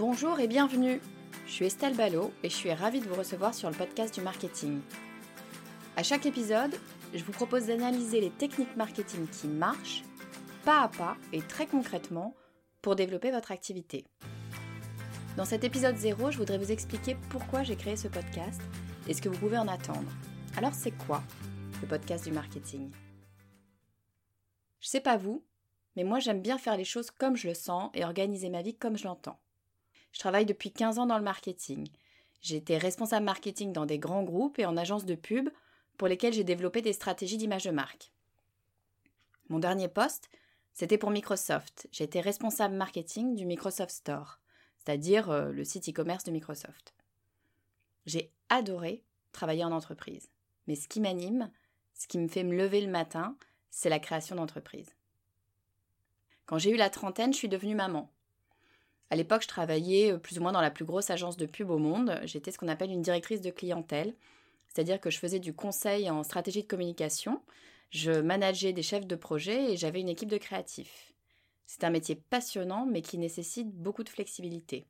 Bonjour et bienvenue. Je suis Estelle Ballot et je suis ravie de vous recevoir sur le podcast du marketing. À chaque épisode, je vous propose d'analyser les techniques marketing qui marchent, pas à pas et très concrètement, pour développer votre activité. Dans cet épisode 0, je voudrais vous expliquer pourquoi j'ai créé ce podcast et ce que vous pouvez en attendre. Alors c'est quoi le podcast du marketing? Je sais pas vous, mais moi j'aime bien faire les choses comme je le sens et organiser ma vie comme je l'entends. Je travaille depuis 15 ans dans le marketing. J'ai été responsable marketing dans des grands groupes et en agences de pub pour lesquels j'ai développé des stratégies d'image de marque. Mon dernier poste, c'était pour Microsoft. J'ai été responsable marketing du Microsoft Store, c'est-à-dire euh, le site e-commerce de Microsoft. J'ai adoré travailler en entreprise. Mais ce qui m'anime, ce qui me fait me lever le matin, c'est la création d'entreprise. Quand j'ai eu la trentaine, je suis devenue maman. À l'époque, je travaillais euh, plus ou moins dans la plus grosse agence de pub au monde. J'étais ce qu'on appelle une directrice de clientèle, c'est-à-dire que je faisais du conseil en stratégie de communication, je manageais des chefs de projet et j'avais une équipe de créatifs. C'est un métier passionnant mais qui nécessite beaucoup de flexibilité.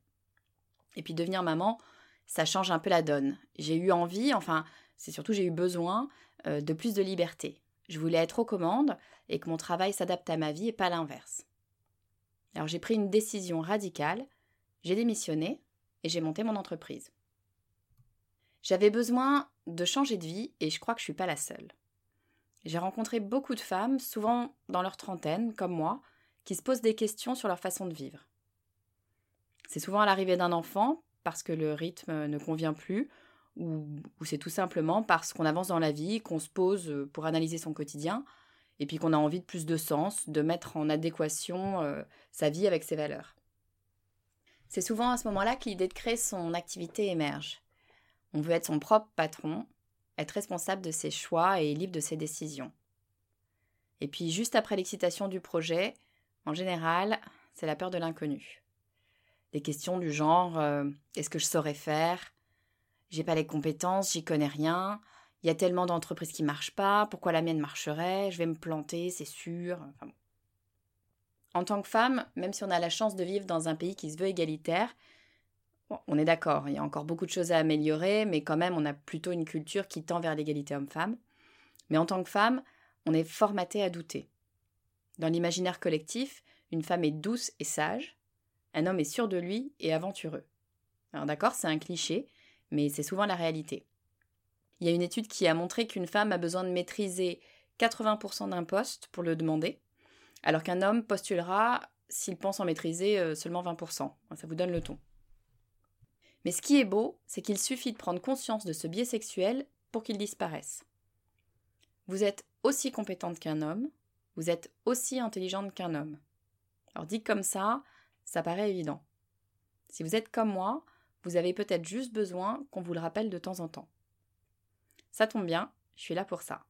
Et puis devenir maman, ça change un peu la donne. J'ai eu envie, enfin, c'est surtout j'ai eu besoin euh, de plus de liberté. Je voulais être aux commandes et que mon travail s'adapte à ma vie et pas l'inverse. Alors j'ai pris une décision radicale, j'ai démissionné et j'ai monté mon entreprise. J'avais besoin de changer de vie et je crois que je ne suis pas la seule. J'ai rencontré beaucoup de femmes, souvent dans leur trentaine, comme moi, qui se posent des questions sur leur façon de vivre. C'est souvent à l'arrivée d'un enfant, parce que le rythme ne convient plus, ou, ou c'est tout simplement parce qu'on avance dans la vie, qu'on se pose pour analyser son quotidien, et puis qu'on a envie de plus de sens, de mettre en adéquation euh, sa vie avec ses valeurs. C'est souvent à ce moment-là que l'idée de créer son activité émerge. On veut être son propre patron, être responsable de ses choix et libre de ses décisions. Et puis juste après l'excitation du projet, en général, c'est la peur de l'inconnu. Des questions du genre euh, est-ce que je saurais faire? J'ai pas les compétences, j'y connais rien, il y a tellement d'entreprises qui ne marchent pas, pourquoi la mienne marcherait Je vais me planter, c'est sûr. En tant que femme, même si on a la chance de vivre dans un pays qui se veut égalitaire, on est d'accord, il y a encore beaucoup de choses à améliorer, mais quand même, on a plutôt une culture qui tend vers l'égalité homme-femme. Mais en tant que femme, on est formaté à douter. Dans l'imaginaire collectif, une femme est douce et sage, un homme est sûr de lui et aventureux. Alors d'accord, c'est un cliché, mais c'est souvent la réalité. Il y a une étude qui a montré qu'une femme a besoin de maîtriser 80% d'un poste pour le demander, alors qu'un homme postulera s'il pense en maîtriser euh, seulement 20%. Ça vous donne le ton. Mais ce qui est beau, c'est qu'il suffit de prendre conscience de ce biais sexuel pour qu'il disparaisse. Vous êtes aussi compétente qu'un homme, vous êtes aussi intelligente qu'un homme. Alors dit comme ça, ça paraît évident. Si vous êtes comme moi, vous avez peut-être juste besoin qu'on vous le rappelle de temps en temps. Ça tombe bien, je suis là pour ça.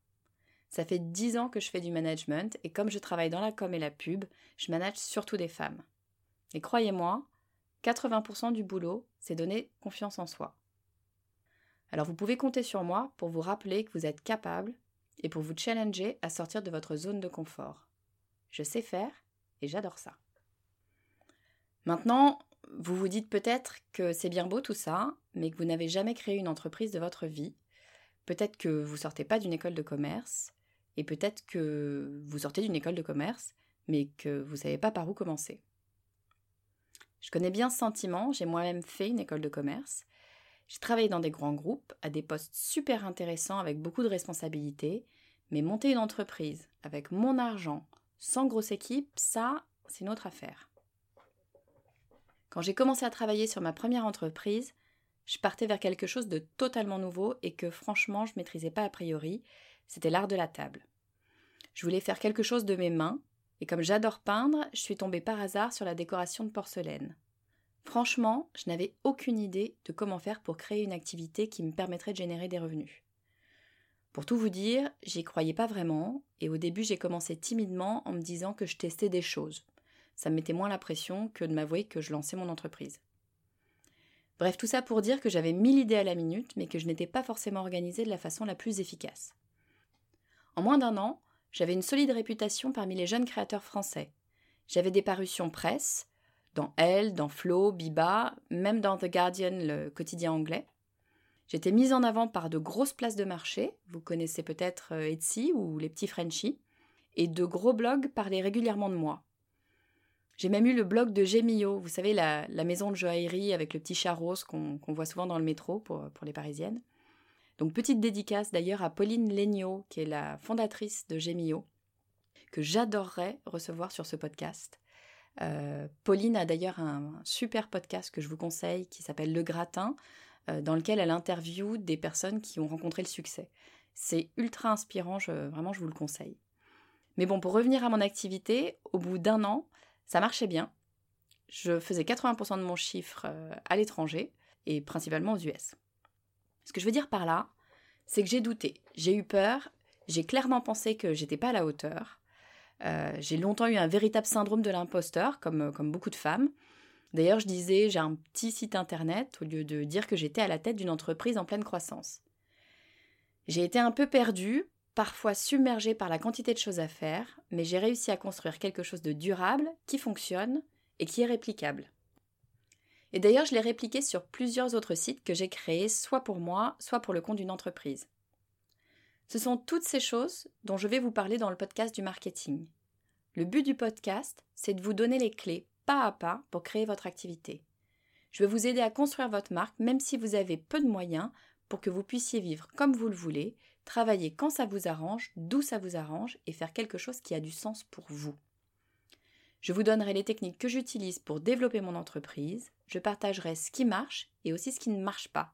Ça fait dix ans que je fais du management et comme je travaille dans la com et la pub, je manage surtout des femmes. Et croyez-moi, 80% du boulot, c'est donner confiance en soi. Alors vous pouvez compter sur moi pour vous rappeler que vous êtes capable et pour vous challenger à sortir de votre zone de confort. Je sais faire et j'adore ça. Maintenant, vous vous dites peut-être que c'est bien beau tout ça, mais que vous n'avez jamais créé une entreprise de votre vie Peut-être que vous sortez pas d'une école de commerce, et peut-être que vous sortez d'une école de commerce, mais que vous savez pas par où commencer. Je connais bien ce sentiment, j'ai moi-même fait une école de commerce. J'ai travaillé dans des grands groupes, à des postes super intéressants avec beaucoup de responsabilités, mais monter une entreprise avec mon argent, sans grosse équipe, ça, c'est une autre affaire. Quand j'ai commencé à travailler sur ma première entreprise, je partais vers quelque chose de totalement nouveau et que franchement je maîtrisais pas a priori, c'était l'art de la table. Je voulais faire quelque chose de mes mains, et comme j'adore peindre, je suis tombée par hasard sur la décoration de porcelaine. Franchement, je n'avais aucune idée de comment faire pour créer une activité qui me permettrait de générer des revenus. Pour tout vous dire, j'y croyais pas vraiment, et au début j'ai commencé timidement en me disant que je testais des choses. Ça me mettait moins la pression que de m'avouer que je lançais mon entreprise. Bref, tout ça pour dire que j'avais mille idées à la minute, mais que je n'étais pas forcément organisée de la façon la plus efficace. En moins d'un an, j'avais une solide réputation parmi les jeunes créateurs français. J'avais des parutions presse, dans Elle, dans Flow, Biba, même dans The Guardian, le quotidien anglais. J'étais mise en avant par de grosses places de marché, vous connaissez peut-être euh, Etsy ou les petits Frenchies, et de gros blogs parlaient régulièrement de moi. J'ai même eu le blog de Gemio, vous savez, la, maison de joaillerie avec le petit chat rose qu'on voit souvent dans le métro pour, les parisiennes. Donc petite dédicace d'ailleurs à Pauline Legnaud, qui est la fondatrice de Gemio, que j'adorerais recevoir sur ce podcast. Euh, Pauline a d'ailleurs un, super podcast que je vous conseille qui s'appelle Le Gratin, euh, dans lequel elle interviewe des personnes qui ont rencontré le succès. C'est ultra inspirant, vraiment je vous le conseille. Mais bon, pour revenir à mon activité, au bout d'un an, ça marchait bien. Je faisais 80% de mon chiffre euh, à l'étranger et principalement aux US. Ce que je veux dire par là, c'est que j'ai douté, j'ai eu peur, j'ai clairement pensé que j'étais pas à la hauteur. Euh, j'ai longtemps eu un véritable syndrome de l'imposteur, comme, euh, comme beaucoup de femmes. D'ailleurs, je disais j'ai un petit site internet au lieu de dire que j'étais à la tête d'une entreprise en pleine croissance. J'ai été un peu perdue, parfois submergée par la quantité de choses à faire, mais j'ai réussi à construire quelque chose de durable, qui fonctionne et qui est réplicable. Et d'ailleurs, je l'ai répliqué sur plusieurs autres sites que j'ai créés, soit pour moi, soit pour le compte d'une entreprise. Ce sont toutes ces choses dont je vais vous parler dans le podcast du marketing. Le but du podcast, c'est de vous donner les clés pas à pas pour créer votre activité. Je vais vous aider à construire votre marque même si vous avez peu de moyens pour que vous puissiez vivre comme vous le voulez, travailler quand ça vous arrange, d'où ça vous arrange et faire quelque chose qui a du sens pour vous. Je vous donnerai les techniques que j'utilise pour développer mon entreprise, je partagerai ce qui marche et aussi ce qui ne marche pas.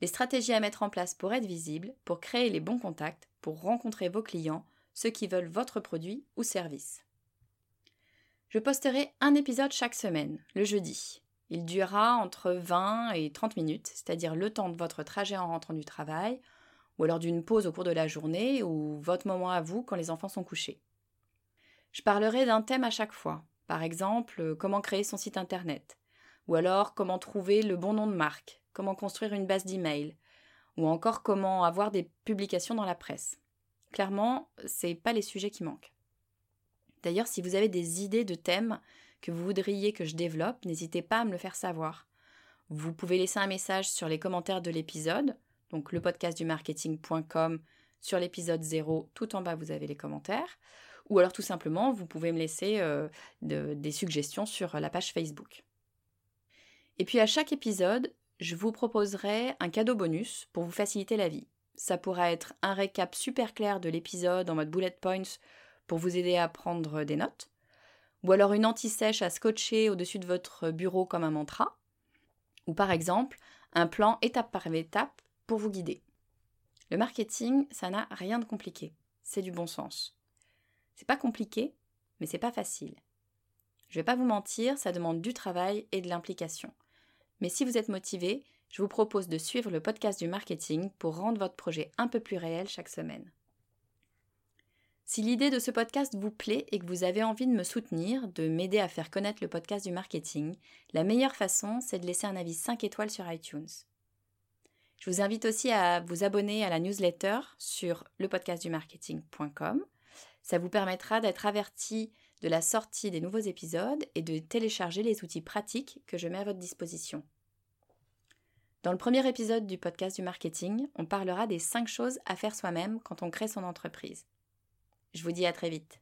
Les stratégies à mettre en place pour être visible, pour créer les bons contacts, pour rencontrer vos clients, ceux qui veulent votre produit ou service. Je posterai un épisode chaque semaine, le jeudi. Il durera entre 20 et 30 minutes, c'est-à-dire le temps de votre trajet en rentrant du travail, ou alors d'une pause au cours de la journée, ou votre moment à vous quand les enfants sont couchés. Je parlerai d'un thème à chaque fois, par exemple comment créer son site internet, ou alors comment trouver le bon nom de marque, comment construire une base d'email, ou encore comment avoir des publications dans la presse. Clairement, c'est pas les sujets qui manquent. D'ailleurs, si vous avez des idées de thèmes que vous voudriez que je développe, n'hésitez pas à me le faire savoir. Vous pouvez laisser un message sur les commentaires de l'épisode, donc le podcast du marketing.com sur l'épisode 0, tout en bas vous avez les commentaires, ou alors tout simplement vous pouvez me laisser euh, des suggestions sur la page Facebook. Et puis à chaque épisode, je vous proposerai un cadeau bonus pour vous faciliter la vie. Ça pourra être un récap super clair de l'épisode en mode bullet points pour vous aider à prendre des notes, ou alors une anti-sèche à scotcher au-dessus de votre bureau comme un mantra, ou par exemple un plan étape par étape pour vous guider. Le marketing, ça n'a rien de compliqué, c'est du bon sens. C'est pas compliqué, mais c'est pas facile. Je vais pas vous mentir, ça demande du travail et de l'implication. Mais si vous êtes motivé, je vous propose de suivre le podcast du marketing pour rendre votre projet un peu plus réel chaque semaine. Si l'idée de ce podcast vous plaît et que vous avez envie de me soutenir, de m'aider à faire connaître le podcast du marketing, la meilleure façon, c'est de laisser un avis 5 étoiles sur iTunes. Je vous invite aussi à vous abonner à la newsletter sur lepodcastdumarketing.com. Ça vous permettra d'être averti de la sortie des nouveaux épisodes et de télécharger les outils pratiques que je mets à votre disposition. Dans le premier épisode du podcast du marketing, on parlera des 5 choses à faire soi-même quand on crée son entreprise. Je vous dis à très vite.